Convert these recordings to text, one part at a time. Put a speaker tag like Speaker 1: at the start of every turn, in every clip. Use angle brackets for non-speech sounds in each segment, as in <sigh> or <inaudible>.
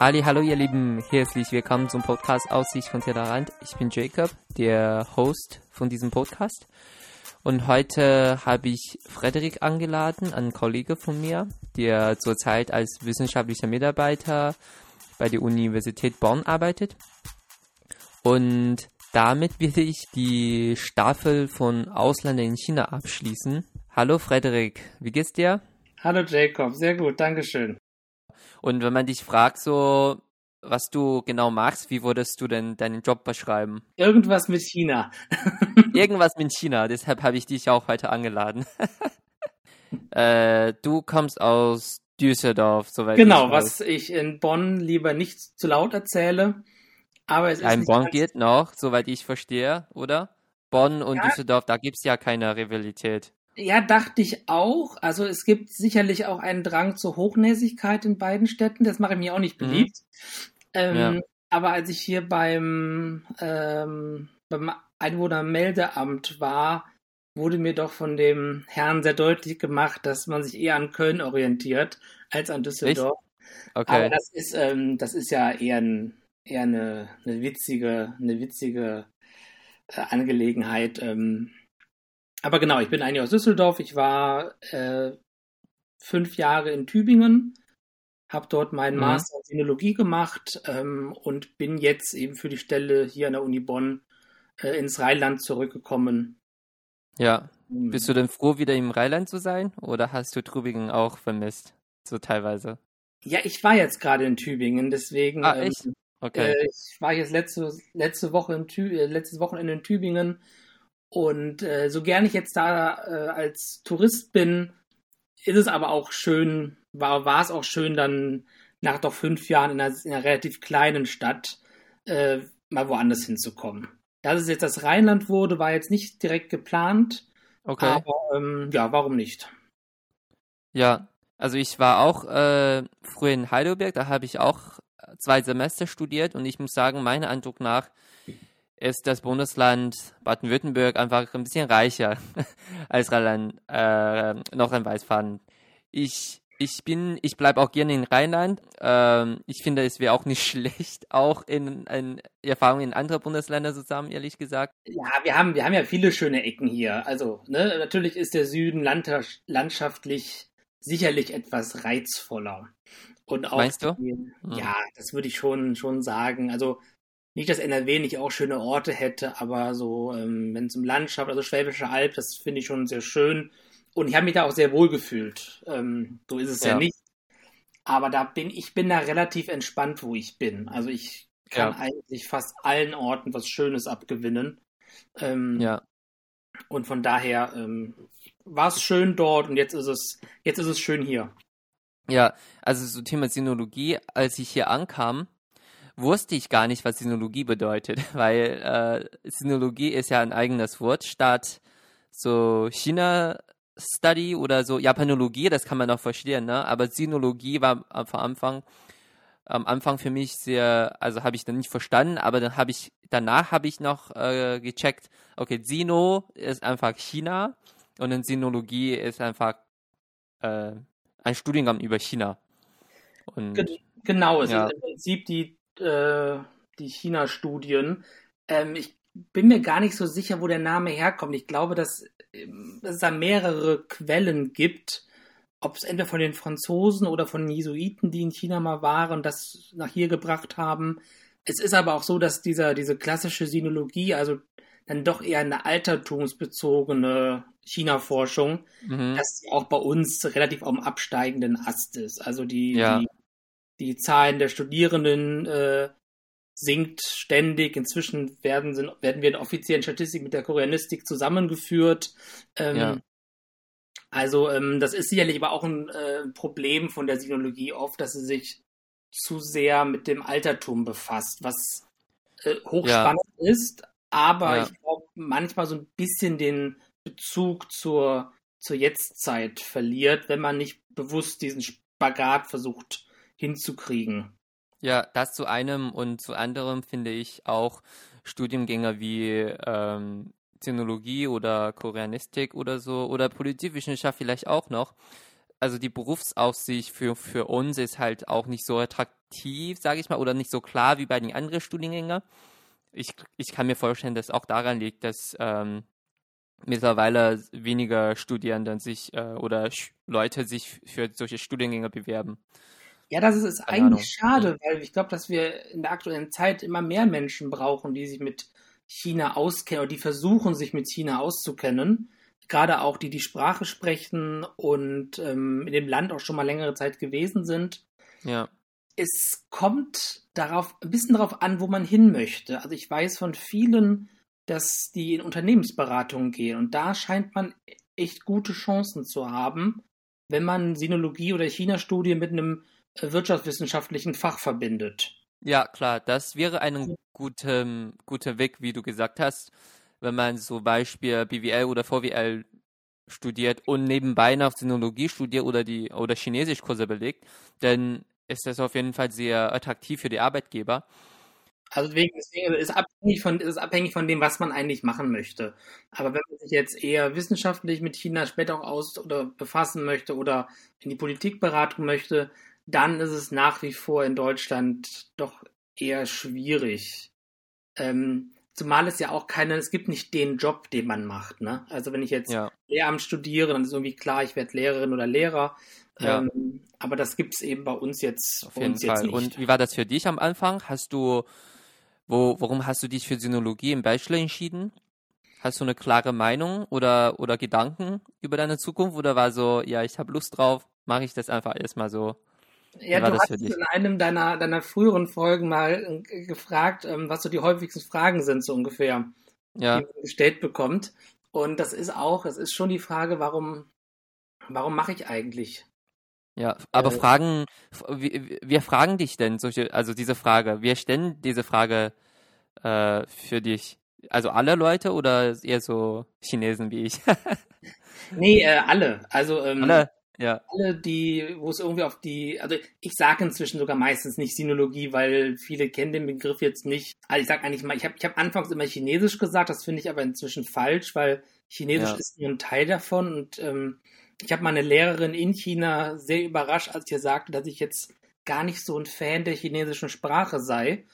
Speaker 1: Ali, hallo ihr Lieben, herzlich willkommen zum Podcast Aussicht von Tellerrand. Ich bin Jacob, der Host von diesem Podcast. Und heute habe ich Frederik angeladen, einen Kollege von mir, der zurzeit als wissenschaftlicher Mitarbeiter bei der Universität Bonn arbeitet. Und damit will ich die Staffel von Ausländern in China abschließen. Hallo Frederik, wie geht's dir?
Speaker 2: Hallo Jacob, sehr gut, Dankeschön.
Speaker 1: Und wenn man dich fragt, so, was du genau machst, wie würdest du denn deinen Job beschreiben?
Speaker 2: Irgendwas mit China. <laughs>
Speaker 1: Irgendwas mit China, deshalb habe ich dich auch heute angeladen. <laughs> äh, du kommst aus Düsseldorf, soweit
Speaker 2: Genau, ich was ich in Bonn lieber nicht zu laut erzähle. Aber es ist
Speaker 1: Ein Bonn geht noch, soweit ich verstehe, oder? Bonn und ja. Düsseldorf, da gibt es ja keine Rivalität.
Speaker 2: Ja, dachte ich auch. Also es gibt sicherlich auch einen Drang zur Hochnäsigkeit in beiden Städten. Das mache ich mir auch nicht mhm. beliebt. Mhm. Ähm, ja. Aber als ich hier beim, ähm, beim Einwohnermeldeamt war, wurde mir doch von dem Herrn sehr deutlich gemacht, dass man sich eher an Köln orientiert als an Düsseldorf. Okay. Aber das ist, ähm, das ist ja eher, ein, eher eine, eine witzige, eine witzige äh, Angelegenheit. Ähm, aber genau, ich bin eigentlich aus Düsseldorf. Ich war äh, fünf Jahre in Tübingen, habe dort meinen mhm. Master in Sinologie gemacht ähm, und bin jetzt eben für die Stelle hier an der Uni Bonn äh, ins Rheinland zurückgekommen.
Speaker 1: Ja. Mhm. Bist du denn froh, wieder im Rheinland zu sein? Oder hast du Tübingen auch vermisst? So teilweise.
Speaker 2: Ja, ich war jetzt gerade in Tübingen, deswegen.
Speaker 1: Ah, echt? Ähm, okay.
Speaker 2: Äh, ich war jetzt letzte, letzte Woche in Tü äh, letztes Wochenende in Tübingen und äh, so gern ich jetzt da äh, als Tourist bin, ist es aber auch schön, war, war es auch schön, dann nach doch fünf Jahren in einer, in einer relativ kleinen Stadt äh, mal woanders hinzukommen. Dass es jetzt das Rheinland wurde, war jetzt nicht direkt geplant. Okay. Aber ähm, ja, warum nicht?
Speaker 1: Ja, also ich war auch äh, früher in Heidelberg, da habe ich auch zwei Semester studiert und ich muss sagen, meiner Eindruck nach ist das Bundesland Baden-Württemberg einfach ein bisschen reicher <laughs> als Rheinland, äh, Nordrhein-Westfalen. Ich, ich bin, ich bleibe auch gerne in Rheinland. Ähm, ich finde, es wäre auch nicht <laughs> schlecht, auch in, in Erfahrungen in andere Bundesländer zusammen, ehrlich gesagt.
Speaker 2: Ja, wir haben, wir haben ja viele schöne Ecken hier. Also, ne, natürlich ist der Süden landschaftlich sicherlich etwas reizvoller. Und auch
Speaker 1: Meinst du?
Speaker 2: Die, ja, das würde ich schon, schon sagen. Also nicht, dass NRW nicht auch schöne Orte hätte, aber so, ähm, wenn es um Landschaft, also Schwäbische Alb, das finde ich schon sehr schön. Und ich habe mich da auch sehr wohl gefühlt. Ähm, so ist es ja. ja. nicht. Aber da bin ich bin da relativ entspannt, wo ich bin. Also ich kann ja. eigentlich fast allen Orten was Schönes abgewinnen. Ähm,
Speaker 1: ja.
Speaker 2: Und von daher ähm, war es schön dort und jetzt ist es jetzt ist es schön hier.
Speaker 1: Ja, also so Thema Sinologie, als ich hier ankam, wusste ich gar nicht, was Sinologie bedeutet, <laughs> weil äh, Sinologie ist ja ein eigenes Wort statt so China Study oder so Japanologie, das kann man noch verstehen, ne? Aber Sinologie war am Anfang am Anfang für mich sehr, also habe ich dann nicht verstanden, aber dann habe ich danach habe ich noch äh, gecheckt, okay, Sino ist einfach China und dann Sinologie ist einfach äh, ein Studiengang über China.
Speaker 2: Und, Genau, es ja. ist im Prinzip die äh, die China-Studien. Ähm, ich bin mir gar nicht so sicher, wo der Name herkommt. Ich glaube, dass, ähm, dass es da mehrere Quellen gibt. Ob es entweder von den Franzosen oder von den Jesuiten, die in China mal waren, das nach hier gebracht haben. Es ist aber auch so, dass dieser, diese klassische Sinologie, also dann doch eher eine altertumsbezogene China-Forschung, mhm. dass sie auch bei uns relativ am absteigenden Ast ist. Also die, ja. die die Zahlen der Studierenden äh, sinkt ständig. Inzwischen werden, sind, werden wir in offiziellen Statistiken mit der Koreanistik zusammengeführt. Ähm, ja. Also ähm, das ist sicherlich aber auch ein äh, Problem von der Sinologie oft, dass sie sich zu sehr mit dem Altertum befasst, was äh, hochspannend ja. ist, aber ja. ich glaube manchmal so ein bisschen den Bezug zur, zur Jetztzeit verliert, wenn man nicht bewusst diesen Spagat versucht hinzukriegen.
Speaker 1: Ja, das zu einem und zu anderem finde ich auch Studiengänge wie ähm, Theologie oder Koreanistik oder so oder Politikwissenschaft vielleicht auch noch also die Berufsaussicht für, für uns ist halt auch nicht so attraktiv, sage ich mal, oder nicht so klar wie bei den anderen Studiengängen. Ich, ich kann mir vorstellen, dass auch daran liegt, dass ähm, mittlerweile weniger Studierende sich äh, oder Leute sich für solche Studiengänge bewerben.
Speaker 2: Ja, das ist, ist eigentlich schade, weil ich glaube, dass wir in der aktuellen Zeit immer mehr Menschen brauchen, die sich mit China auskennen oder die versuchen, sich mit China auszukennen. Gerade auch die, die Sprache sprechen und ähm, in dem Land auch schon mal längere Zeit gewesen sind.
Speaker 1: Ja.
Speaker 2: Es kommt darauf, ein bisschen darauf an, wo man hin möchte. Also ich weiß von vielen, dass die in Unternehmensberatungen gehen und da scheint man echt gute Chancen zu haben, wenn man Sinologie oder China-Studien mit einem wirtschaftswissenschaftlichen Fach verbindet.
Speaker 1: Ja, klar, das wäre ein guter, guter Weg, wie du gesagt hast, wenn man zum Beispiel BWL oder VWL studiert und nebenbei noch Sinologie studiert oder die oder Chinesischkurse belegt, dann ist das auf jeden Fall sehr attraktiv für die Arbeitgeber.
Speaker 2: Also deswegen, deswegen ist abhängig von ist abhängig von dem, was man eigentlich machen möchte. Aber wenn man sich jetzt eher wissenschaftlich mit China später auch aus oder befassen möchte oder in die Politikberatung möchte, dann ist es nach wie vor in Deutschland doch eher schwierig. Ähm, zumal es ja auch keine, es gibt nicht den Job, den man macht. Ne? Also wenn ich jetzt ja. Lehramt studiere, dann ist irgendwie klar, ich werde Lehrerin oder Lehrer. Ja. Ähm, aber das gibt es eben bei uns jetzt,
Speaker 1: Auf jeden Fall. Nicht. Und wie war das für dich am Anfang? Hast du, wo, warum hast du dich für Sinologie im Bachelor entschieden? Hast du eine klare Meinung oder, oder Gedanken über deine Zukunft? Oder war so, ja, ich habe Lust drauf, mache ich das einfach erstmal so?
Speaker 2: Ja, du hast in einem deiner, deiner früheren Folgen mal äh, gefragt, ähm, was so die häufigsten Fragen sind, so ungefähr, ja. die man gestellt bekommt. Und das ist auch, es ist schon die Frage, warum, warum mache ich eigentlich?
Speaker 1: Ja, aber äh, Fragen, wir, wir, fragen dich denn solche, also diese Frage, wir stellen diese Frage äh, für dich. Also alle Leute oder eher so Chinesen wie ich? <laughs>
Speaker 2: nee, äh, alle. Also ähm,
Speaker 1: alle. Ja.
Speaker 2: Alle, die, wo es irgendwie auf die, also ich sage inzwischen sogar meistens nicht Sinologie, weil viele kennen den Begriff jetzt nicht. Also ich sage eigentlich mal, ich habe ich hab anfangs immer Chinesisch gesagt, das finde ich aber inzwischen falsch, weil Chinesisch ja. ist nur ein Teil davon und ähm, ich habe meine Lehrerin in China sehr überrascht, als ich ihr sagte, dass ich jetzt gar nicht so ein Fan der chinesischen Sprache sei,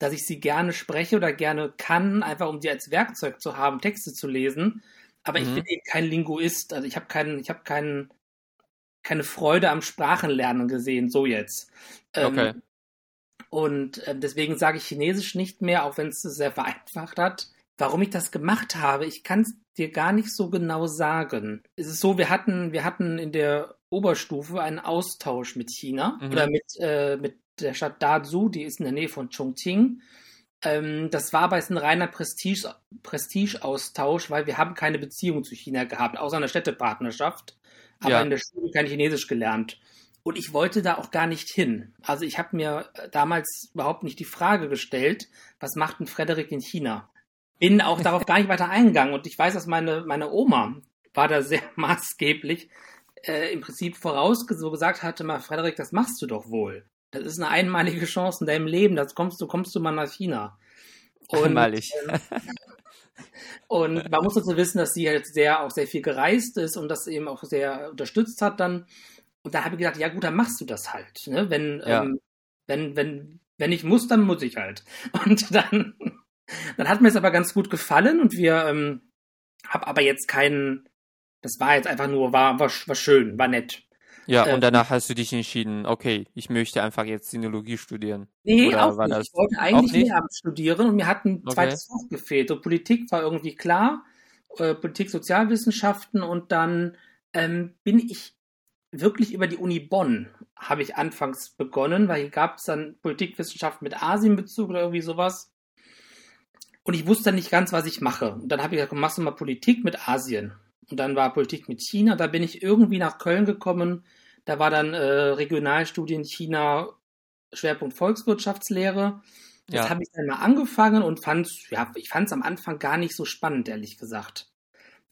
Speaker 2: dass ich sie gerne spreche oder gerne kann, einfach um sie als Werkzeug zu haben, Texte zu lesen. Aber mhm. ich bin eben kein Linguist, also ich habe keinen, ich habe keinen keine Freude am Sprachenlernen gesehen, so jetzt. Ähm, okay. Und äh, deswegen sage ich Chinesisch nicht mehr, auch wenn es sehr vereinfacht hat. Warum ich das gemacht habe, ich kann es dir gar nicht so genau sagen. Es ist so, wir hatten, wir hatten in der Oberstufe einen Austausch mit China mhm. oder mit, äh, mit der Stadt Dazhou, die ist in der Nähe von Chongqing. Ähm, das war aber jetzt ein reiner Prestige, Prestige-Austausch, weil wir haben keine Beziehung zu China gehabt, außer eine Städtepartnerschaft aber ja. in der Schule kein Chinesisch gelernt. Und ich wollte da auch gar nicht hin. Also ich habe mir damals überhaupt nicht die Frage gestellt, was macht ein Frederik in China? Bin auch darauf <laughs> gar nicht weiter eingegangen. Und ich weiß, dass meine, meine Oma war da sehr <laughs> maßgeblich äh, im Prinzip voraus so gesagt hatte, mal Frederik, das machst du doch wohl. Das ist eine einmalige Chance in deinem Leben. Das kommst du, kommst du mal nach China. <laughs>
Speaker 1: Und, Einmalig.
Speaker 2: Ähm, und man muss dazu wissen, dass sie halt sehr, auch sehr viel gereist ist und das eben auch sehr unterstützt hat dann. Und da habe ich gedacht, ja gut, dann machst du das halt. Ne? Wenn, ja. ähm, wenn, wenn, wenn ich muss, dann muss ich halt. <laughs> Und dann, dann hat mir es aber ganz gut gefallen und wir ähm, haben aber jetzt keinen, das war jetzt einfach nur, war, war, war schön, war nett.
Speaker 1: Ja, ähm, und danach hast du dich entschieden, okay, ich möchte einfach jetzt Sinologie studieren.
Speaker 2: Nee, Oder auch nicht. ich wollte eigentlich Lehramt studieren und mir hat ein okay. zweites Fach gefehlt. So Politik war irgendwie klar, äh, Politik, Sozialwissenschaften und dann ähm, bin ich wirklich über die Uni Bonn habe ich anfangs begonnen, weil hier gab es dann Politikwissenschaft mit Asienbezug oder irgendwie sowas. Und ich wusste nicht ganz, was ich mache. Und dann habe ich gesagt, machst du mal Politik mit Asien. Und dann war Politik mit China. Da bin ich irgendwie nach Köln gekommen. Da war dann äh, Regionalstudien China, Schwerpunkt Volkswirtschaftslehre. Das ja. habe ich dann mal angefangen und fand, ja, ich fand es am Anfang gar nicht so spannend, ehrlich gesagt.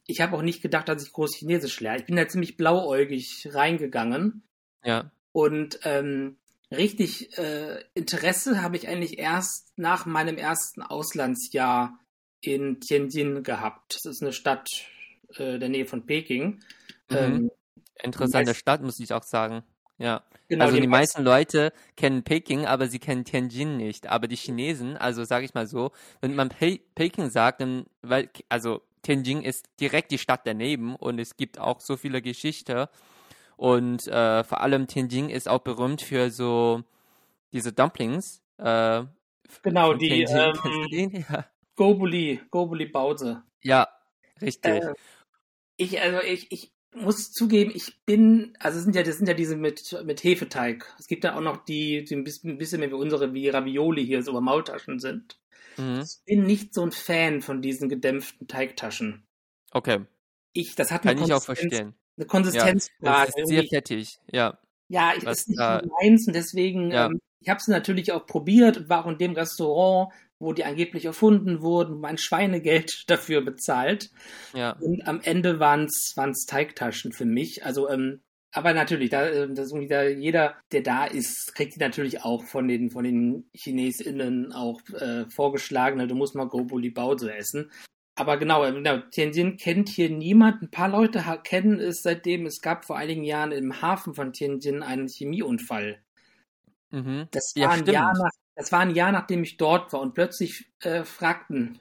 Speaker 2: Ich habe auch nicht gedacht, dass ich groß Chinesisch lerne. Ich bin da ziemlich blauäugig reingegangen.
Speaker 1: Ja.
Speaker 2: Und ähm, richtig äh, Interesse habe ich eigentlich erst nach meinem ersten Auslandsjahr in Tianjin gehabt. Das ist eine Stadt äh, der Nähe von Peking. Mhm. Ähm,
Speaker 1: Interessante Stadt, muss ich auch sagen. Ja. Genau, also die, die meisten Leute kennen Peking, aber sie kennen Tianjin nicht. Aber die Chinesen, also sage ich mal so, wenn man Pe Peking sagt, dann, weil, also Tianjin ist direkt die Stadt daneben und es gibt auch so viele Geschichte. Und äh, vor allem Tianjin ist auch berühmt für so diese Dumplings. Äh,
Speaker 2: genau, die <laughs> ähm, ja. Gobuli, Gobuli Bause.
Speaker 1: Ja, richtig. Äh,
Speaker 2: ich, also ich, ich muss zugeben, ich bin, also sind ja, das sind ja diese mit, mit Hefeteig. Es gibt ja auch noch die, die ein bisschen, mehr wie unsere, wie Ravioli hier so Maultaschen sind. Mhm. Ich bin nicht so ein Fan von diesen gedämpften Teigtaschen.
Speaker 1: Okay.
Speaker 2: Ich, das hat
Speaker 1: Kann ich auch verstehen.
Speaker 2: Eine Konsistenzfrage.
Speaker 1: Ja, ist sehr fettig, ja.
Speaker 2: Ja, ich, ist nicht da, meins und deswegen, ja. ähm, ich habe es natürlich auch probiert und war auch in dem Restaurant, wo die angeblich erfunden wurden, mein Schweinegeld <laughs> dafür bezahlt.
Speaker 1: Ja.
Speaker 2: Und am Ende waren es Teigtaschen für mich. Also, ähm, aber natürlich, da, äh, das da, jeder, der da ist, kriegt die natürlich auch von den, von den ChinesInnen auch äh, vorgeschlagen, ne, du musst mal Gobuli Bauze essen. Aber genau, äh, genau, Tianjin kennt hier niemand. Ein paar Leute kennen es seitdem. Es gab vor einigen Jahren im Hafen von Tianjin einen Chemieunfall. Mhm. Das, war ja, ein Jahr nach, das war ein Jahr, nachdem ich dort war. Und plötzlich äh, fragten,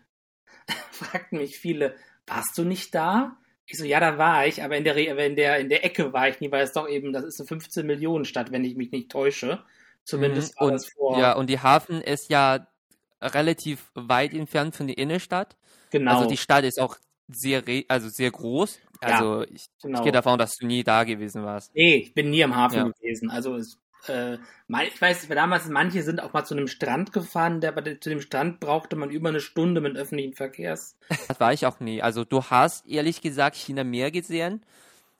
Speaker 2: <laughs> fragten mich viele, warst du nicht da? Ich so, ja, da war ich, aber in der, in der, in der Ecke war ich nie, weil es doch eben, das ist eine 15 Millionen Stadt, wenn ich mich nicht täusche. Zumindest
Speaker 1: mhm. und, vor. Ja, und die Hafen ist ja relativ weit entfernt von der Innenstadt. Genau. Also die Stadt ist auch sehr, also sehr groß. Also ja, ich, genau. ich, gehe davon, dass du nie da gewesen warst.
Speaker 2: Nee, ich bin nie am Hafen ja. gewesen. Also es, äh, ich weiß, damals manche sind auch mal zu einem Strand gefahren, der, zu dem Strand brauchte man über eine Stunde mit öffentlichen Verkehrs. <laughs>
Speaker 1: Das war ich auch nie. Also du hast ehrlich gesagt China mehr gesehen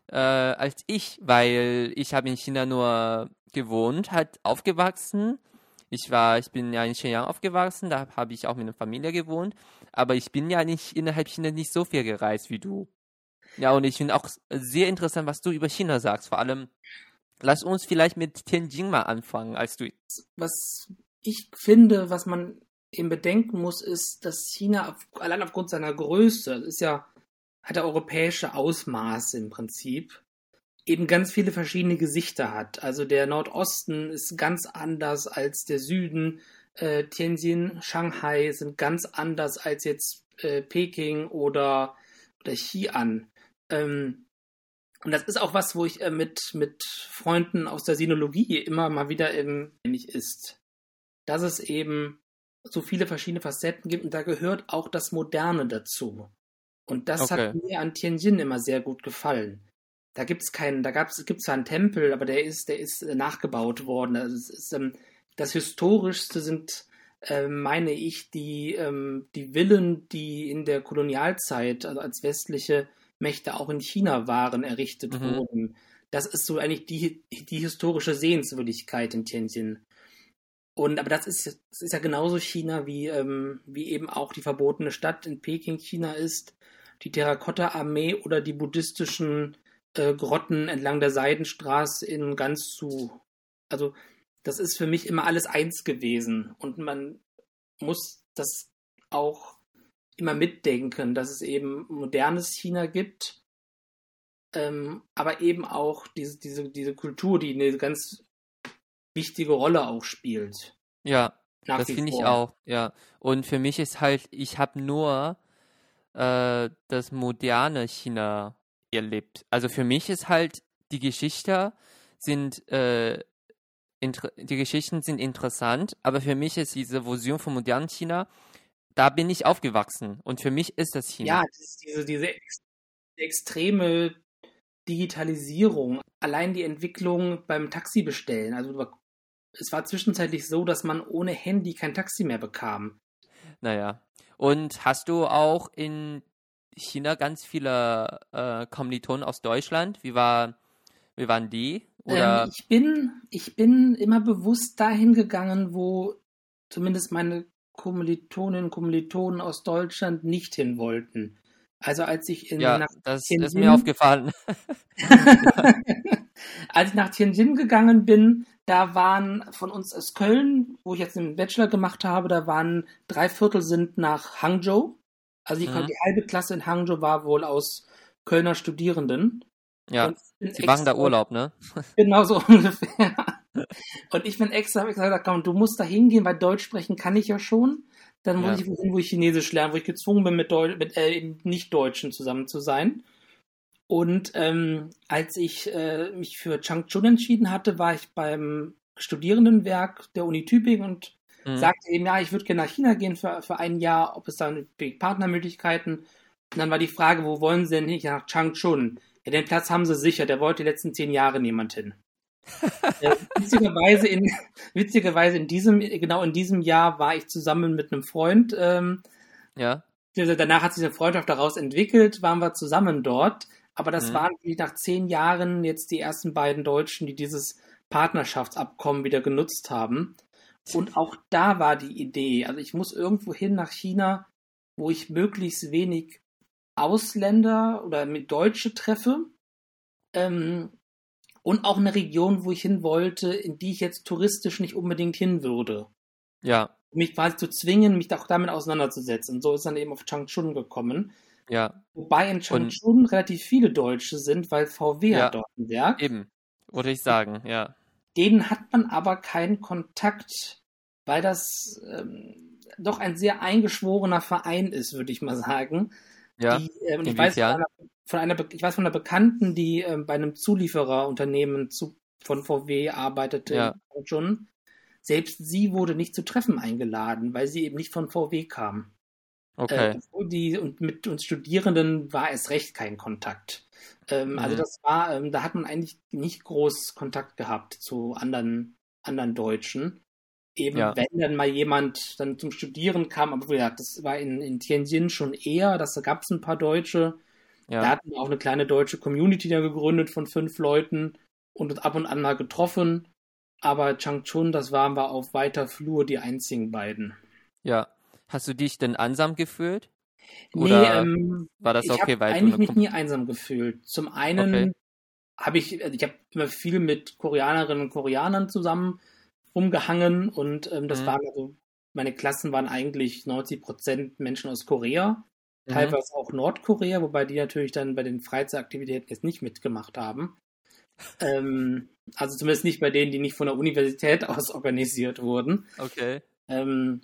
Speaker 1: äh, als ich, weil ich habe in China nur gewohnt, halt aufgewachsen ich war, ich bin ja in Shenyang aufgewachsen, da habe ich auch mit einer Familie gewohnt, aber ich bin ja nicht innerhalb China nicht so viel gereist wie du. Ja, und ich finde auch sehr interessant, was du über China sagst. Vor allem, lass uns vielleicht mit Tianjin mal anfangen, als du.
Speaker 2: Was ich finde, was man eben bedenken muss, ist, dass China auf, allein aufgrund seiner Größe, ist ja, hat er europäische Ausmaße im Prinzip eben ganz viele verschiedene Gesichter hat. Also der Nordosten ist ganz anders als der Süden. Äh, Tianjin, Shanghai sind ganz anders als jetzt äh, Peking oder, oder Xi'an. Ähm, und das ist auch was, wo ich äh, mit, mit Freunden aus der Sinologie immer mal wieder eben ähnlich ist. Dass es eben so viele verschiedene Facetten gibt und da gehört auch das Moderne dazu. Und das okay. hat mir an Tianjin immer sehr gut gefallen da gibt es keinen, da gab's, gibt zwar einen Tempel, aber der ist, der ist äh, nachgebaut worden. Also es ist, ähm, das Historischste sind, äh, meine ich, die, ähm, die Villen, die in der Kolonialzeit, also als westliche Mächte auch in China waren, errichtet mhm. wurden. Das ist so eigentlich die, die historische Sehenswürdigkeit in Tianjin. Und aber das ist, das ist ja genauso China wie, ähm, wie eben auch die verbotene Stadt in Peking China ist, die Terrakotta-Armee oder die buddhistischen äh, Grotten entlang der Seidenstraße in ganz zu. Also, das ist für mich immer alles eins gewesen. Und man muss das auch immer mitdenken, dass es eben modernes China gibt, ähm, aber eben auch diese, diese, diese Kultur, die eine ganz wichtige Rolle auch spielt.
Speaker 1: Ja, das finde ich auch, ja. Und für mich ist halt, ich habe nur äh, das moderne China erlebt. Also für mich ist halt die Geschichte sind äh, die Geschichten sind interessant, aber für mich ist diese Vision von modernen China, da bin ich aufgewachsen und für mich ist das China.
Speaker 2: Ja, das diese, diese ex extreme Digitalisierung, allein die Entwicklung beim Taxi bestellen. Also es war zwischenzeitlich so, dass man ohne Handy kein Taxi mehr bekam.
Speaker 1: Naja. Und hast du auch in China ganz viele äh, Kommilitonen aus Deutschland. Wie, war, wie waren die?
Speaker 2: Ähm, ich, bin, ich bin immer bewusst dahin gegangen, wo zumindest meine Kommilitoninnen und Kommilitonen aus Deutschland nicht hin wollten. Also als ich in
Speaker 1: ja, nach das Tianjin, ist mir aufgefallen. <laughs>
Speaker 2: als ich nach Tianjin gegangen bin, da waren von uns aus Köln, wo ich jetzt einen Bachelor gemacht habe, da waren drei Viertel sind nach Hangzhou also die, mhm. die halbe Klasse in Hangzhou war wohl aus Kölner Studierenden.
Speaker 1: Ja, sie machen da Urlaub, ne?
Speaker 2: Genau so <laughs> ungefähr. Und ich bin extra, habe ich gesagt, komm, du musst da hingehen, weil Deutsch sprechen kann ich ja schon. Dann muss ja. ich wohin, wo ich Chinesisch lerne, wo ich gezwungen bin, mit, Deu mit äh, Nicht-Deutschen zusammen zu sein. Und ähm, als ich äh, mich für Changchun entschieden hatte, war ich beim Studierendenwerk der Uni Tübingen und mhm. sagte eben, ja, ich würde gerne nach China gehen für, für ein Jahr, ob es da Partnermöglichkeiten. Und dann war die Frage, wo wollen Sie denn hin? Nach Changchun. Ja, den Platz haben Sie sicher, der wollte die letzten zehn Jahre niemand hin. Äh, witzigerweise, in, <laughs> witzigerweise in diesem, genau in diesem Jahr war ich zusammen mit einem Freund. Ähm,
Speaker 1: ja.
Speaker 2: Danach hat sich eine Freundschaft daraus entwickelt, waren wir zusammen dort. Aber das mhm. waren nach zehn Jahren jetzt die ersten beiden Deutschen, die dieses Partnerschaftsabkommen wieder genutzt haben. Und auch da war die Idee, also ich muss irgendwo hin nach China, wo ich möglichst wenig Ausländer oder mit Deutsche treffe. Ähm, und auch eine Region, wo ich hin wollte, in die ich jetzt touristisch nicht unbedingt hin würde.
Speaker 1: Ja.
Speaker 2: Um mich quasi zu zwingen, mich auch damit auseinanderzusetzen. Und so ist dann eben auf Changchun gekommen.
Speaker 1: Ja.
Speaker 2: Wobei in Changchun und relativ viele Deutsche sind, weil VW ja, hat dort ein Werk.
Speaker 1: Eben, würde ich sagen, ja.
Speaker 2: Denen hat man aber keinen Kontakt, weil das ähm, doch ein sehr eingeschworener Verein ist, würde ich mal sagen.
Speaker 1: Ja.
Speaker 2: Die, ähm, ich, weiß einer, von einer, ich weiß von einer Bekannten, die ähm, bei einem Zuliefererunternehmen zu, von VW arbeitete
Speaker 1: ja.
Speaker 2: schon. Selbst sie wurde nicht zu Treffen eingeladen, weil sie eben nicht von VW kam.
Speaker 1: Okay.
Speaker 2: Äh, die, und mit uns Studierenden war es recht kein Kontakt. Ähm, also mhm. Also das war, ähm, da hat man eigentlich nicht groß Kontakt gehabt zu anderen, anderen Deutschen. Eben ja. wenn dann mal jemand dann zum Studieren kam, aber ja, das war in, in Tianjin schon eher, dass da gab es ein paar Deutsche. Ja. Da hatten wir auch eine kleine deutsche Community da gegründet von fünf Leuten und uns ab und an mal getroffen. Aber Changchun, das waren wir auf weiter Flur die einzigen beiden.
Speaker 1: Ja. Hast du dich denn einsam gefühlt?
Speaker 2: Oder nee, ähm,
Speaker 1: war das okay,
Speaker 2: ich weil eigentlich mich nie einsam gefühlt. Zum einen okay. habe ich, also ich habe immer viel mit Koreanerinnen und Koreanern zusammen rumgehangen und ähm, das mhm. waren also, meine Klassen waren eigentlich 90 Prozent Menschen aus Korea, mhm. teilweise auch Nordkorea, wobei die natürlich dann bei den Freizeitaktivitäten jetzt nicht mitgemacht haben. ähm, also zumindest nicht bei denen, die nicht von der Universität <laughs> aus organisiert wurden.
Speaker 1: Okay.
Speaker 2: Ähm,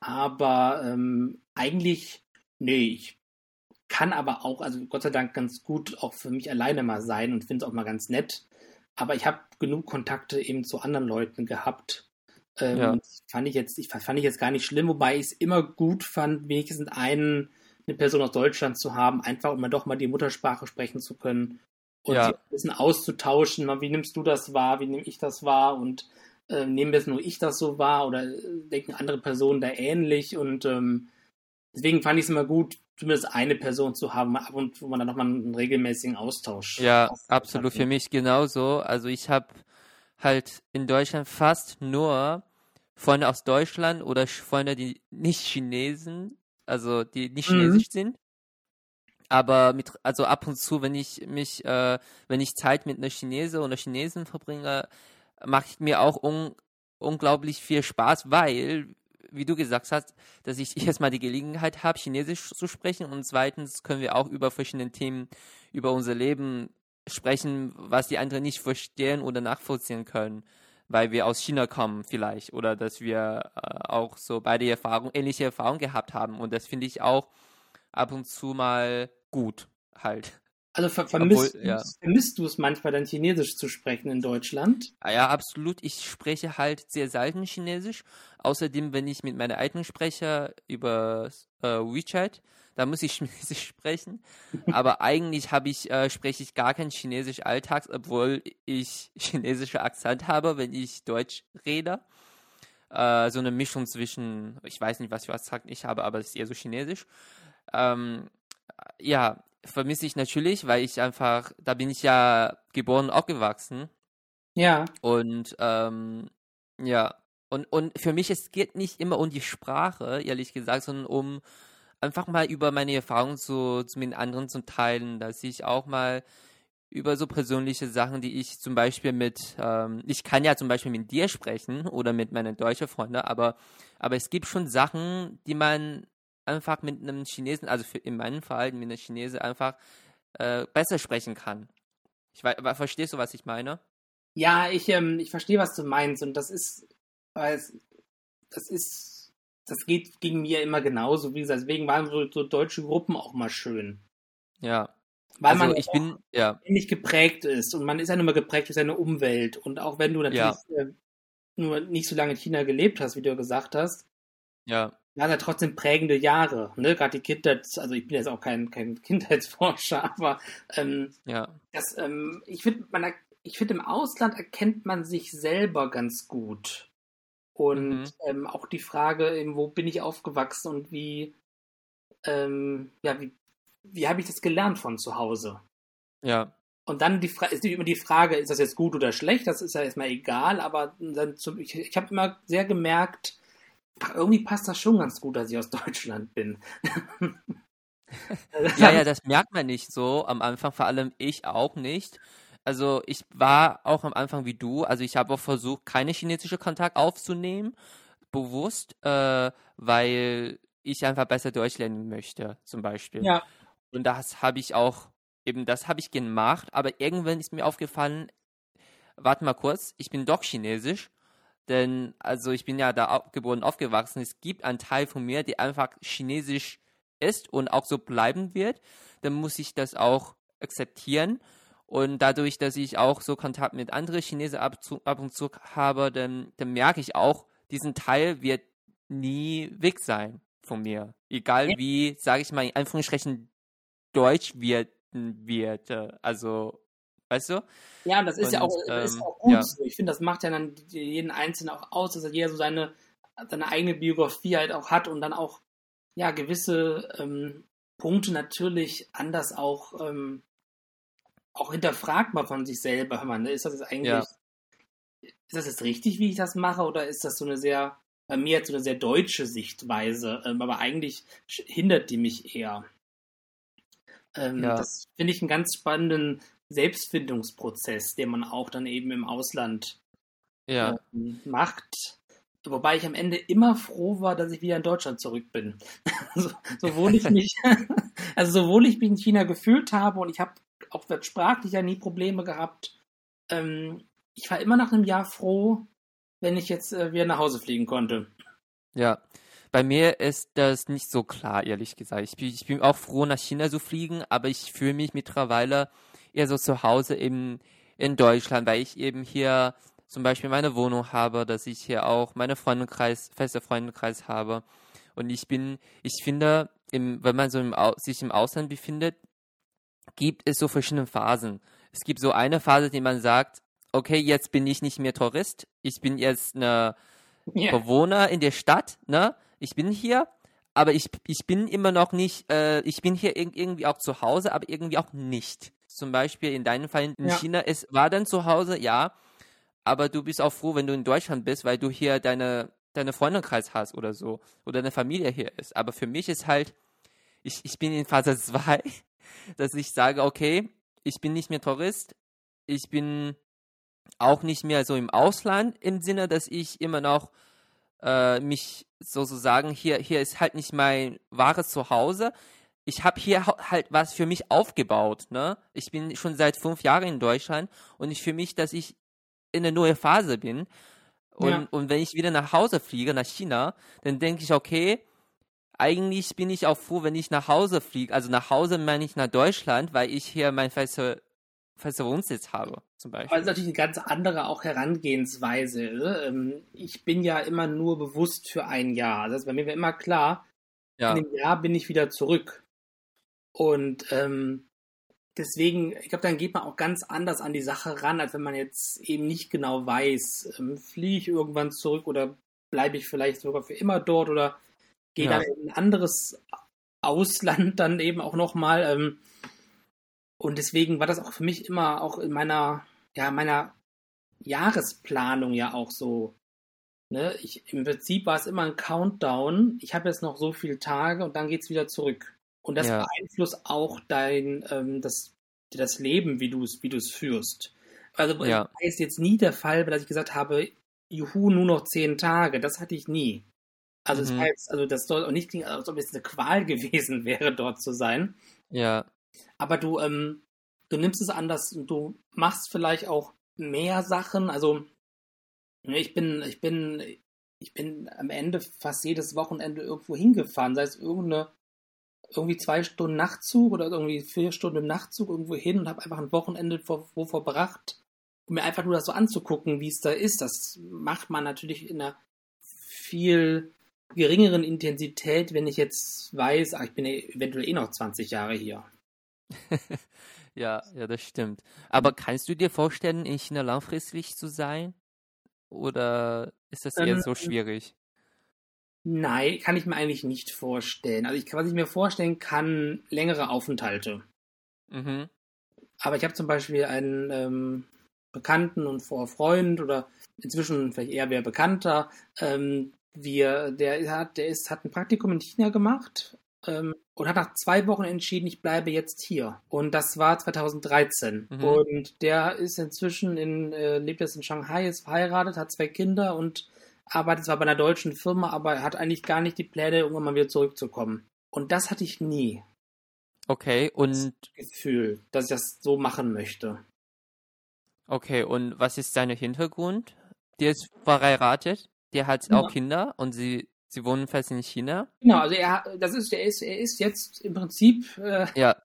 Speaker 2: aber ähm, eigentlich, nee, ich kann aber auch, also Gott sei Dank ganz gut auch für mich alleine mal sein und finde es auch mal ganz nett. Aber ich habe genug Kontakte eben zu anderen Leuten gehabt. Ähm, ja. Fand ich jetzt, ich fand ich jetzt gar nicht schlimm, wobei ich es immer gut fand, wenigstens einen, eine Person aus Deutschland zu haben, einfach um dann doch mal die Muttersprache sprechen zu können und ja. ein bisschen auszutauschen. Wie nimmst du das wahr? Wie nehme ich das wahr? Und äh, nehmen wir es nur ich das so wahr oder denken andere Personen da ähnlich? Und ähm, deswegen fand ich es immer gut, zumindest eine Person zu haben, ab und wo man dann nochmal einen regelmäßigen Austausch.
Speaker 1: Ja, absolut. Für mich genauso. Also ich habe halt in Deutschland fast nur Freunde aus Deutschland oder Freunde, die nicht Chinesen, also die nicht mhm. chinesisch sind. Aber mit, also ab und zu, wenn ich mich, äh, wenn ich Zeit mit einer Chinese oder Chinesen verbringe, macht mir auch un unglaublich viel Spaß, weil wie du gesagt hast, dass ich <laughs> erstmal die Gelegenheit habe, Chinesisch zu sprechen und zweitens können wir auch über verschiedene Themen über unser Leben sprechen, was die anderen nicht verstehen oder nachvollziehen können, weil wir aus China kommen vielleicht oder dass wir äh, auch so beide Erfahrungen, ähnliche Erfahrungen gehabt haben und das finde ich auch ab und zu mal gut halt.
Speaker 2: Also ver vermisst, Obwohl, ja. vermisst du es manchmal dann Chinesisch zu sprechen in Deutschland?
Speaker 1: Ah ja, absolut. Ich spreche halt sehr selten Chinesisch. Außerdem, wenn ich mit meiner Eltern spreche über äh, WeChat, da muss ich <laughs> Chinesisch sprechen. Aber eigentlich habe ich, äh, spreche ich gar kein Chinesisch alltags, obwohl ich <laughs> chinesische Akzent habe, wenn ich Deutsch rede. Äh, so eine Mischung zwischen, ich weiß nicht, was für Akzent ich habe, aber es ist eher so Chinesisch. Ähm, ja, vermisse ich natürlich, weil ich einfach, da bin ich ja geboren, aufgewachsen.
Speaker 2: Ja.
Speaker 1: Und ähm, ja, und, und für mich, es geht nicht immer um die Sprache, ehrlich gesagt, sondern um einfach mal über meine Erfahrungen zu, zu mit anderen zu teilen, dass ich auch mal über so persönliche Sachen, die ich zum Beispiel mit, ähm, ich kann ja zum Beispiel mit dir sprechen oder mit meinen deutschen Freunden, aber, aber es gibt schon Sachen, die man einfach mit einem Chinesen, also für, in meinem Fall mit einem Chinesen einfach äh, besser sprechen kann. Ich verstehst du, was ich meine?
Speaker 2: Ja, ich, ähm, ich verstehe, was du meinst. Und das ist, das ist, das geht gegen mir immer genauso. Wie gesagt, deswegen waren so, so deutsche Gruppen auch mal schön.
Speaker 1: Ja.
Speaker 2: Weil also man ich bin, ja. nicht geprägt ist. Und man ist ja nur mal geprägt durch seine Umwelt. Und auch wenn du natürlich ja. Äh, nur nicht so lange in China gelebt hast, wie du gesagt hast,
Speaker 1: ja.
Speaker 2: Hat er trotzdem prägende Jahre, ne? Gerade die Kindheit, also ich bin jetzt auch kein, kein <laughs> Kindheitsforscher, aber ähm,
Speaker 1: ja.
Speaker 2: das, ähm, ich finde, man ich finde, im Ausland erkennt man sich selber ganz gut. Und mhm. ähm, auch die Frage, wo bin ich aufgewachsen und wie, ähm, ja, wie, wie habe ich das gelernt von zu Hause?
Speaker 1: Ja.
Speaker 2: Und dann die ist immer die Frage, ist das jetzt gut oder schlecht? Das ist ja erstmal egal, aber dann zum, ich, ich habe immer sehr gemerkt, ach, irgendwie passt das schon ganz gut, dass ich aus <laughs> Deutschland bin.
Speaker 1: ja, ja, <laughs> das merkt man nicht so am Anfang, vor allem ich auch nicht. Also ich war auch am Anfang wie du, also ich habe auch versucht, keine chinesische Kontakt aufzunehmen, bewusst, äh, weil ich einfach besser Deutsch lernen möchte, zum Beispiel.
Speaker 2: Ja.
Speaker 1: Und das habe ich auch eben das habe ich gemacht, aber irgendwann ist mir aufgefallen, warte mal kurz, ich bin doch chinesisch, denn also ich bin ja da geboren aufgewachsen, es gibt einen Teil von mir, der einfach chinesisch ist und auch so bleiben wird, dann muss ich das auch akzeptieren. Und dadurch, dass ich auch so Kontakt mit anderen Chinesen ab, zu, ab und zu habe, dann, dann merke ich auch, diesen Teil wird nie weg sein von mir. Egal wie, sage ich mal, in Anführungsstrichen Deutsch wird wird. Äh, also, weißt du?
Speaker 2: Ja, das ist und, ja auch, ähm, ist auch gut ja. so. Ich finde, das macht ja dann jeden Einzelnen auch aus, dass jeder so seine, seine eigene Biografie halt auch hat und dann auch ja gewisse ähm, Punkte natürlich anders auch, ähm, auch hinterfragt man von sich selber. Man, ne? Ist das jetzt eigentlich, ja. ist das jetzt richtig, wie ich das mache, oder ist das so eine sehr, bei mir jetzt so eine sehr deutsche Sichtweise, ähm, aber eigentlich hindert die mich eher. Ähm, ja. Das finde ich einen ganz spannenden Selbstfindungsprozess, den man auch dann eben im Ausland
Speaker 1: ja.
Speaker 2: ähm, macht. Wobei ich am Ende immer froh war, dass ich wieder in Deutschland zurück bin. <laughs> so, sowohl ich <laughs> mich, <laughs> also sowohl ich mich in China gefühlt habe und ich habe auch sprachlich ja nie Probleme gehabt. Ähm, ich war immer nach einem Jahr froh, wenn ich jetzt äh, wieder nach Hause fliegen konnte.
Speaker 1: Ja, bei mir ist das nicht so klar, ehrlich gesagt. Ich bin, ich bin auch froh, nach China zu fliegen, aber ich fühle mich mittlerweile eher so zu Hause in, in Deutschland, weil ich eben hier zum Beispiel meine Wohnung habe, dass ich hier auch meine Freundekreis, feste Freundekreis habe. Und ich bin, ich finde, im, wenn man so im, sich im Ausland befindet, gibt es so verschiedene Phasen. Es gibt so eine Phase, die man sagt, okay, jetzt bin ich nicht mehr Tourist, ich bin jetzt eine yeah. Bewohner in der Stadt, ne? ich bin hier, aber ich, ich bin immer noch nicht, äh, ich bin hier irgendwie auch zu Hause, aber irgendwie auch nicht. Zum Beispiel in deinem Fall in ja. China, es war dann zu Hause, ja, aber du bist auch froh, wenn du in Deutschland bist, weil du hier deine, deine Freundeskreis hast oder so, oder deine Familie hier ist. Aber für mich ist halt, ich, ich bin in Phase <laughs> 2, dass ich sage, okay, ich bin nicht mehr Tourist, ich bin auch nicht mehr so im Ausland im Sinne, dass ich immer noch äh, mich sozusagen, hier, hier ist halt nicht mein wahres Zuhause. Ich habe hier halt was für mich aufgebaut. Ne? Ich bin schon seit fünf Jahren in Deutschland und ich fühle mich, dass ich in eine neue Phase bin. Und, ja. und wenn ich wieder nach Hause fliege, nach China, dann denke ich, okay, eigentlich bin ich auch froh, wenn ich nach Hause fliege. Also nach Hause meine ich nach Deutschland, weil ich hier mein feste fester Wohnsitz habe, zum Beispiel.
Speaker 2: Das ist natürlich eine ganz andere auch Herangehensweise. Ähm, ich bin ja immer nur bewusst für ein Jahr. Also das ist bei mir immer klar, ja. in einem Jahr bin ich wieder zurück. Und ähm, deswegen, ich glaube, dann geht man auch ganz anders an die Sache ran, als wenn man jetzt eben nicht genau weiß, ähm, fliege ich irgendwann zurück oder bleibe ich vielleicht sogar für immer dort oder gehe ja. dann in ein anderes Ausland dann eben auch nochmal. Ähm, und deswegen war das auch für mich immer auch in meiner, ja, meiner Jahresplanung ja auch so. Ne? Ich, Im Prinzip war es immer ein Countdown. Ich habe jetzt noch so viele Tage und dann geht es wieder zurück. Und das ja. beeinflusst auch dein, ähm, das, das Leben, wie du es wie führst. Also ja. ist jetzt nie der Fall, dass ich gesagt habe, juhu, nur noch zehn Tage. Das hatte ich nie. Also mhm. das heißt, also das soll auch nicht klingen, als ob es eine Qual <laughs> gewesen wäre, dort zu sein.
Speaker 1: Ja.
Speaker 2: Aber du, ähm, du nimmst es anders und du machst vielleicht auch mehr Sachen. Also ich bin, ich bin, ich bin am Ende fast jedes Wochenende irgendwo hingefahren, sei es irgendeine irgendwie zwei Stunden Nachtzug oder irgendwie vier Stunden im Nachtzug irgendwo hin und habe einfach ein Wochenende vor, wo verbracht, um mir einfach nur das so anzugucken, wie es da ist. Das macht man natürlich in einer viel geringeren Intensität, wenn ich jetzt weiß, ach, ich bin eventuell eh noch 20 Jahre hier. <laughs>
Speaker 1: ja, ja, das stimmt. Aber kannst du dir vorstellen, in China langfristig zu sein? Oder ist das eher ähm, so schwierig?
Speaker 2: Nein, kann ich mir eigentlich nicht vorstellen. Also ich, was ich mir vorstellen kann, längere Aufenthalte. Mhm. Aber ich habe zum Beispiel einen ähm, Bekannten und Freund oder inzwischen vielleicht eher wer Bekannter, ähm, wir, der hat, der ist, hat ein Praktikum in China gemacht ähm, und hat nach zwei Wochen entschieden, ich bleibe jetzt hier. Und das war 2013. Mhm. Und der ist inzwischen in, äh, lebt jetzt in Shanghai, ist verheiratet, hat zwei Kinder und arbeitet zwar bei einer deutschen Firma, aber er hat eigentlich gar nicht die Pläne, irgendwann mal wieder zurückzukommen. Und das hatte ich nie.
Speaker 1: Okay, und. Das
Speaker 2: Gefühl, dass ich das so machen möchte.
Speaker 1: Okay, und was ist sein Hintergrund? Der ist verheiratet, der hat ja. auch Kinder und sie Sie wohnen fest in China?
Speaker 2: Genau, also er, das ist, er ist, er ist jetzt im Prinzip äh,
Speaker 1: ja.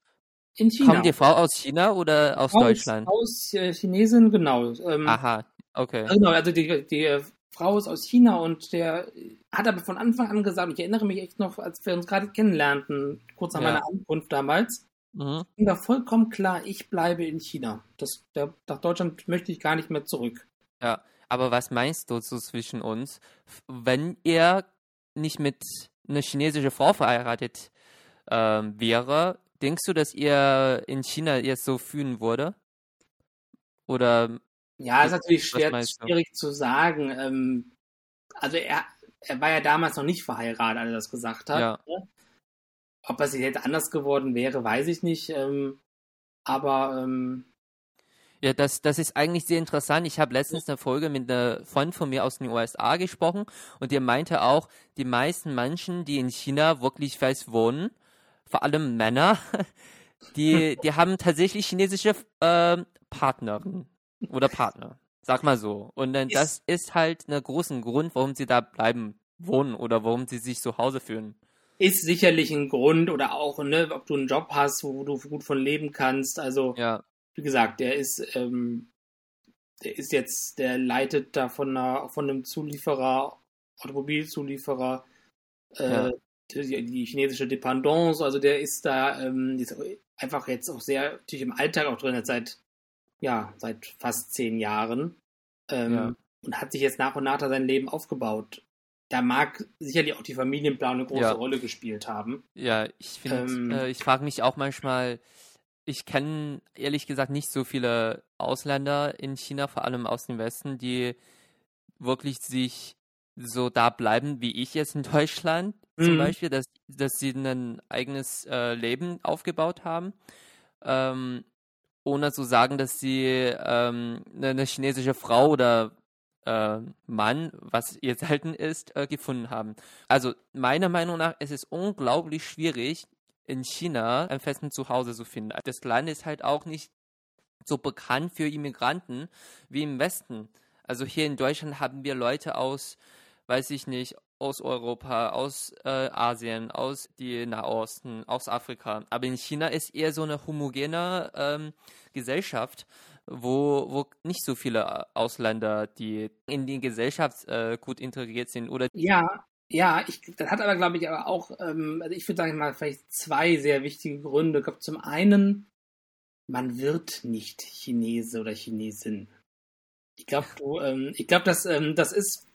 Speaker 1: in China. Kommt die Frau aus China oder aus, aus Deutschland?
Speaker 2: Aus äh, Chinesin, genau.
Speaker 1: Ähm, Aha, okay.
Speaker 2: Genau, also die, die Frau ist aus China und der hat aber von Anfang an gesagt, ich erinnere mich echt noch, als wir uns gerade kennenlernten, kurz nach ja. meiner Ankunft damals, mhm. war vollkommen klar, ich bleibe in China. Das, der, nach Deutschland möchte ich gar nicht mehr zurück.
Speaker 1: Ja, aber was meinst du so zwischen uns, wenn er nicht mit einer chinesischen Frau verheiratet ähm, wäre, denkst du, dass ihr in China jetzt so fühlen würde? Oder?
Speaker 2: Ja, ist natürlich schwer, schwierig zu sagen. Ähm, also er, er war ja damals noch nicht verheiratet, als er das gesagt hat. Ja. Ne? Ob es jetzt anders geworden wäre, weiß ich nicht. Ähm, aber ähm,
Speaker 1: ja, das, das ist eigentlich sehr interessant. Ich habe letztens eine Folge mit einer Freundin von mir aus den USA gesprochen und der meinte auch, die meisten Menschen, die in China wirklich fest wohnen, vor allem Männer, <laughs> die, die haben tatsächlich chinesische äh, Partnerin oder Partner. Sag mal so. Und dann, das ist halt ein großer Grund, warum sie da bleiben wohnen oder warum sie sich zu Hause fühlen.
Speaker 2: Ist sicherlich ein Grund oder auch, ne, ob du einen Job hast, wo du gut von leben kannst. Also
Speaker 1: ja
Speaker 2: wie gesagt, der ist, ähm, der ist jetzt, der leitet da von, einer, von einem Zulieferer, Automobilzulieferer, äh, ja. die, die, chinesische Dependance, also der ist da ähm, ist einfach jetzt auch sehr natürlich im Alltag auch drin, seit, ja, seit fast zehn Jahren. Ähm, ja. Und hat sich jetzt nach und nach da sein Leben aufgebaut. Da mag sicherlich auch die Familienplanung eine große ja. Rolle gespielt haben.
Speaker 1: Ja, ich finde, ähm, äh, ich frage mich auch manchmal, ich kenne ehrlich gesagt nicht so viele Ausländer in China, vor allem aus dem Westen, die wirklich sich so da bleiben wie ich jetzt in <laughs> Deutschland mhm. zum Beispiel, dass, dass sie ein eigenes äh, Leben aufgebaut haben, ähm, ohne zu sagen, dass sie ähm, eine chinesische Frau oder äh, Mann, was ihr selten ist, äh, gefunden haben. Also meiner Meinung nach ist es unglaublich schwierig, in China ein festes Zuhause zu finden. Das Land ist halt auch nicht so bekannt für Immigranten wie im Westen. Also hier in Deutschland haben wir Leute aus, weiß ich nicht, aus Europa, aus äh, Asien, aus die Nahosten, aus Afrika. Aber in China ist eher so eine homogene ähm, Gesellschaft, wo, wo nicht so viele Ausländer, die in die Gesellschaft äh, gut integriert sind oder
Speaker 2: ja, ja, ich, das hat aber, glaube ich, aber auch, ähm, also ich würde sagen mal, vielleicht zwei sehr wichtige Gründe. Ich glaube, zum einen, man wird nicht Chinese oder Chinesin. Ich glaube, du, ähm, ich glaube, das, ähm, das ist,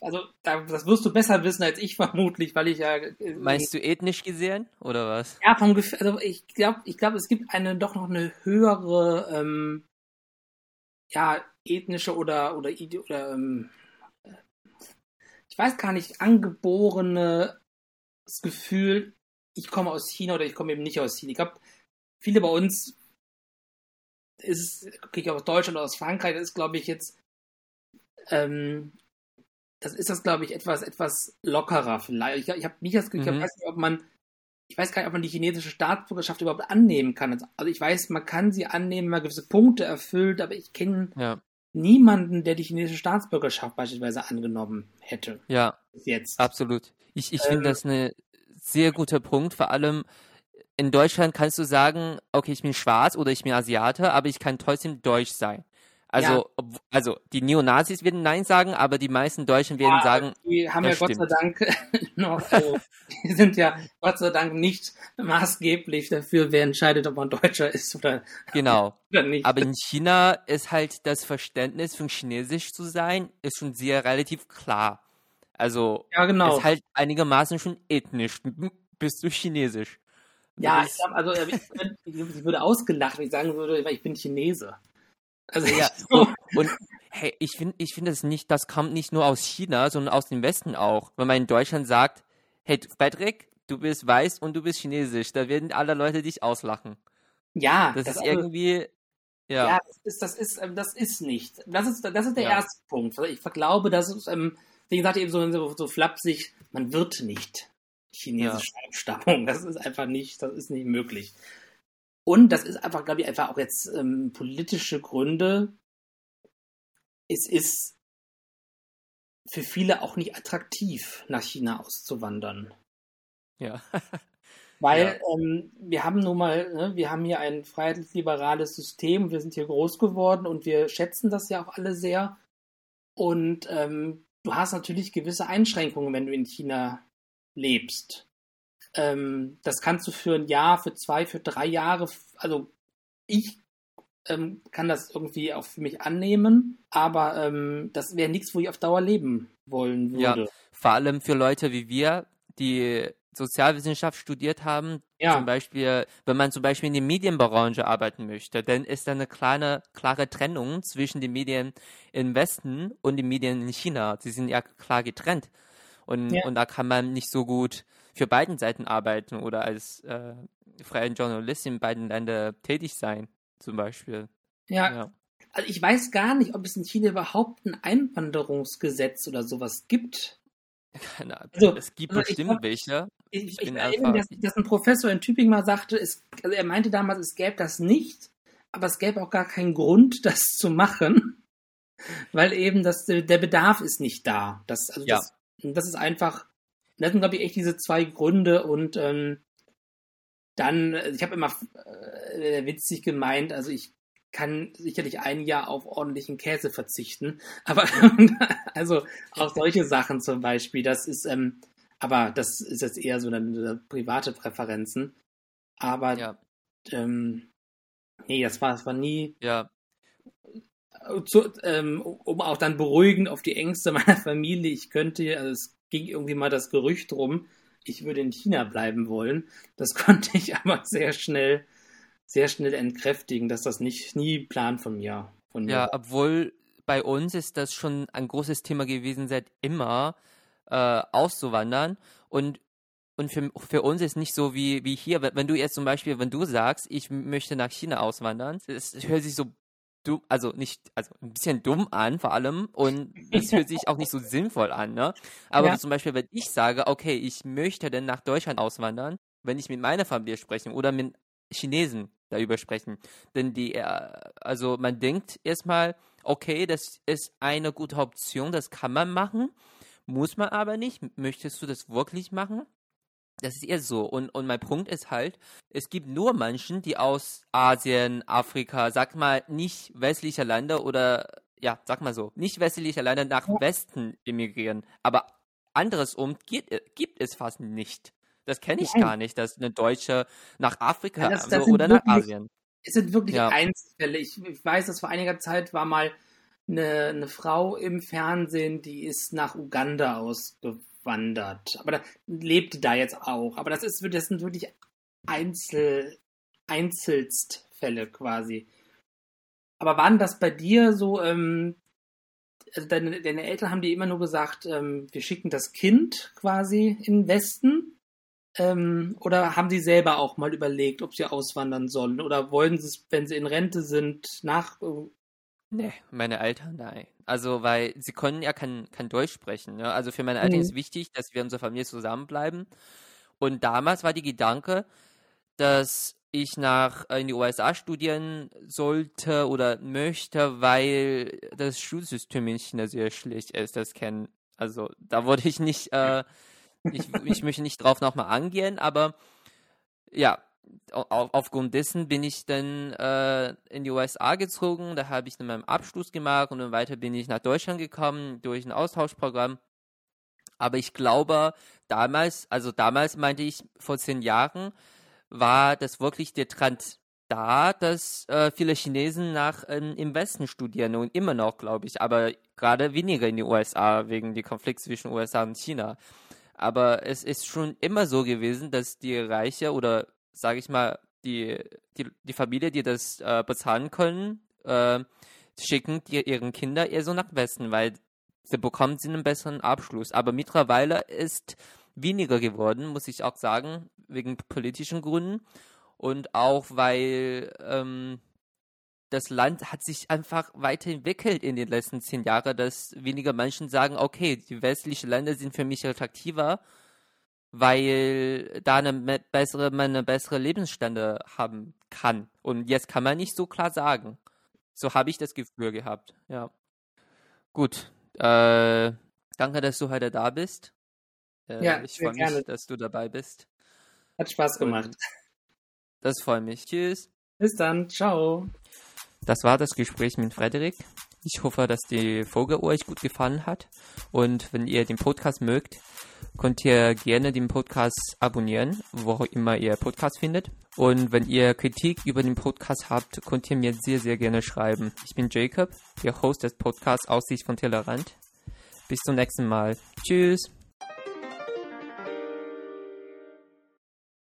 Speaker 2: also da, das wirst du besser wissen als ich <laughs> vermutlich, weil ich ja.
Speaker 1: Äh, Meinst du ethnisch gesehen oder was?
Speaker 2: Ja, vom Gefühl, also ich glaube, ich glaube, es gibt eine doch noch eine höhere, ähm, ja, ethnische oder oder, oder ähm, ich weiß gar nicht, angeborenes Gefühl, ich komme aus China oder ich komme eben nicht aus China. Ich glaube, viele bei uns ist ich aus Deutschland oder aus Frankreich, das ist, glaube ich, jetzt, ähm, das ist das, glaube ich, etwas, etwas lockerer vielleicht. Ich, ich habe nicht das Gefühl, mhm. ich weiß nicht, ob man ich weiß gar nicht, ob man die chinesische Staatsbürgerschaft überhaupt annehmen kann. Also ich weiß, man kann sie annehmen, wenn man gewisse Punkte erfüllt, aber ich kenne ja. Niemanden, der die chinesische Staatsbürgerschaft beispielsweise angenommen hätte.
Speaker 1: Ja, jetzt. Absolut. Ich, ich ähm, finde das ein sehr guter Punkt, vor allem in Deutschland kannst du sagen, okay, ich bin schwarz oder ich bin Asiate, aber ich kann trotzdem deutsch sein. Also, ja. also die Neonazis werden Nein sagen, aber die meisten Deutschen werden ja, sagen.
Speaker 2: Die haben ja stimmt. Gott sei Dank <laughs> noch, also, die sind ja Gott sei Dank nicht maßgeblich dafür, wer entscheidet, ob man Deutscher ist oder, <laughs>
Speaker 1: genau. oder nicht. Aber in China ist halt das Verständnis von Chinesisch zu sein, ist schon sehr relativ klar. Also
Speaker 2: ja, genau.
Speaker 1: ist halt einigermaßen schon ethnisch. <laughs> Bist du Chinesisch?
Speaker 2: Ja, ich glaube, also ich, ich, würde ausgelacht, wenn ich sagen würde, ich bin Chinese.
Speaker 1: Also ja, <laughs> und, und hey, ich finde, ich finde es nicht, das kommt nicht nur aus China, sondern aus dem Westen auch. Wenn man in Deutschland sagt, hey, Patrick, du bist weiß und du bist chinesisch, da werden alle Leute dich auslachen.
Speaker 2: Ja,
Speaker 1: das, das ist also, irgendwie,
Speaker 2: ja. ja. das ist, das ist, ähm, das ist nicht. Das ist, das ist der ja. erste Punkt. Ich glaube, das ist, ähm, wie gesagt, eben so, so, flapsig, man wird nicht chinesische ja. Abstammung. Das ist einfach nicht, das ist nicht möglich. Und das ist einfach, glaube ich, einfach auch jetzt ähm, politische Gründe. Es ist für viele auch nicht attraktiv, nach China auszuwandern.
Speaker 1: Ja. <laughs>
Speaker 2: Weil ja. Ähm, wir haben nun mal, ne, wir haben hier ein freiheitlich-liberales System, wir sind hier groß geworden und wir schätzen das ja auch alle sehr. Und ähm, du hast natürlich gewisse Einschränkungen, wenn du in China lebst. Ähm, das kannst du für ein Jahr, für zwei, für drei Jahre, also ich ähm, kann das irgendwie auch für mich annehmen, aber ähm, das wäre nichts, wo ich auf Dauer leben wollen würde. Ja,
Speaker 1: vor allem für Leute wie wir, die Sozialwissenschaft studiert haben, ja. zum Beispiel, wenn man zum Beispiel in der Medienbranche arbeiten möchte, dann ist da eine kleine, klare Trennung zwischen den Medien im Westen und den Medien in China. Sie sind ja klar getrennt. Und, ja. und da kann man nicht so gut für beiden Seiten arbeiten oder als äh, freie Journalist in beiden Ländern tätig sein, zum Beispiel.
Speaker 2: Ja. ja. Also ich weiß gar nicht, ob es in China überhaupt ein Einwanderungsgesetz oder sowas gibt.
Speaker 1: Keine Ahnung. Also, es gibt also bestimmt glaub, welche.
Speaker 2: Ich, ich, ich erinnere mich, dass, dass, ein Professor in Tübingen mal sagte, es, also er meinte damals, es gäbe das nicht, aber es gäbe auch gar keinen Grund, <laughs> das zu machen, weil eben das, der Bedarf ist nicht da. Das, also ja. das, das ist einfach, das sind, glaube ich, echt diese zwei Gründe und ähm, dann, ich habe immer äh, witzig gemeint, also ich kann sicherlich ein Jahr auf ordentlichen Käse verzichten, <laughs> aber also auch solche Sachen zum Beispiel, das ist, ähm, aber das ist jetzt eher so eine, eine private Präferenzen. Aber ja. ähm, nee, das war, das war nie.
Speaker 1: Ja.
Speaker 2: Zu, ähm, um auch dann beruhigend auf die Ängste meiner Familie, ich könnte, also es ging irgendwie mal das Gerücht rum, ich würde in China bleiben wollen. Das <laughs> konnte ich aber sehr schnell, sehr schnell entkräftigen, dass das nicht nie Plan von mir. Von mir
Speaker 1: ja, obwohl bei uns ist das schon ein großes Thema gewesen, seit immer äh, auszuwandern. Und und für, für uns ist nicht so wie, wie hier, wenn du jetzt zum Beispiel, wenn du sagst, ich möchte nach China auswandern, es hört sich so dumm, also nicht, also ein bisschen dumm an vor allem und <laughs> es fühlt sich auch nicht so sinnvoll an, ne? Aber ja. zum Beispiel, wenn ich sage, okay, ich möchte denn nach Deutschland auswandern, wenn ich mit meiner Familie spreche oder mit Chinesen darüber sprechen, denn die, äh, also man denkt erstmal, okay, das ist eine gute Option, das kann man machen, muss man aber nicht. Möchtest du das wirklich machen? Das ist eher so. Und, und mein Punkt ist halt, es gibt nur Menschen, die aus Asien, Afrika, sag mal, nicht westlicher Länder oder, ja, sag mal so, nicht westlicher Länder nach Westen emigrieren. Aber andersrum gibt, gibt es fast nicht. Das kenne ich Nein. gar nicht, dass eine Deutsche nach Afrika ja, das, das so, oder wirklich, nach Asien.
Speaker 2: Es sind wirklich ja. Einzelfälle. Ich, ich, weiß, dass vor einiger Zeit war mal eine, eine Frau im Fernsehen, die ist nach Uganda ausgewandert wandert. Aber da lebt da jetzt auch. Aber das ist das sind wirklich Einzel, Einzelstfälle quasi. Aber waren das bei dir so, ähm, also deine, deine Eltern haben dir immer nur gesagt, ähm, wir schicken das Kind quasi in den Westen? Ähm, oder haben sie selber auch mal überlegt, ob sie auswandern sollen? Oder wollen sie es, wenn sie in Rente sind, nach
Speaker 1: Nee, meine Eltern, nein. Also, weil sie können ja kein, kein Deutsch sprechen. Ne? Also für meine Eltern mhm. ist wichtig, dass wir in unserer Familie zusammenbleiben. Und damals war die Gedanke, dass ich nach äh, in die USA studieren sollte oder möchte, weil das Schulsystem in China sehr schlecht ist. Das kennen, also da wollte ich nicht, äh, ich, ich möchte nicht drauf nochmal angehen, aber ja, auf, aufgrund dessen bin ich dann äh, in die USA gezogen. Da habe ich dann meinen Abschluss gemacht und dann weiter bin ich nach Deutschland gekommen durch ein Austauschprogramm. Aber ich glaube, damals, also damals meinte ich vor zehn Jahren, war das wirklich der Trend da, dass äh, viele Chinesen nach ähm, im Westen studieren und immer noch, glaube ich, aber gerade weniger in den USA wegen des Konflikts zwischen USA und China. Aber es ist schon immer so gewesen, dass die Reiche oder sage ich mal die, die, die Familie, die das äh, bezahlen können, äh, schicken die, ihren Kinder eher so nach Westen, weil sie bekommen sie einen besseren Abschluss. Aber mittlerweile ist weniger geworden, muss ich auch sagen, wegen politischen Gründen und auch weil ähm, das Land hat sich einfach weiterentwickelt in den letzten zehn Jahren, dass weniger Menschen sagen, okay, die westlichen Länder sind für mich attraktiver, weil da eine bessere, man eine bessere Lebensstände haben kann. Und jetzt kann man nicht so klar sagen. So habe ich das Gefühl gehabt, ja. Gut, äh, danke, dass du heute da bist. Äh, ja, ich freue mich, dass du dabei bist.
Speaker 2: Hat Spaß gemacht. Und
Speaker 1: das freut mich. Tschüss.
Speaker 2: Bis dann. Ciao.
Speaker 1: Das war das Gespräch mit Frederik. Ich hoffe, dass die Folge euch gut gefallen hat. Und wenn ihr den Podcast mögt, könnt ihr gerne den Podcast abonnieren, wo auch immer ihr Podcast findet. Und wenn ihr Kritik über den Podcast habt, könnt ihr mir sehr, sehr gerne schreiben. Ich bin Jacob, der Host des Podcasts Aussicht von Tellerrand. Bis zum nächsten Mal. Tschüss.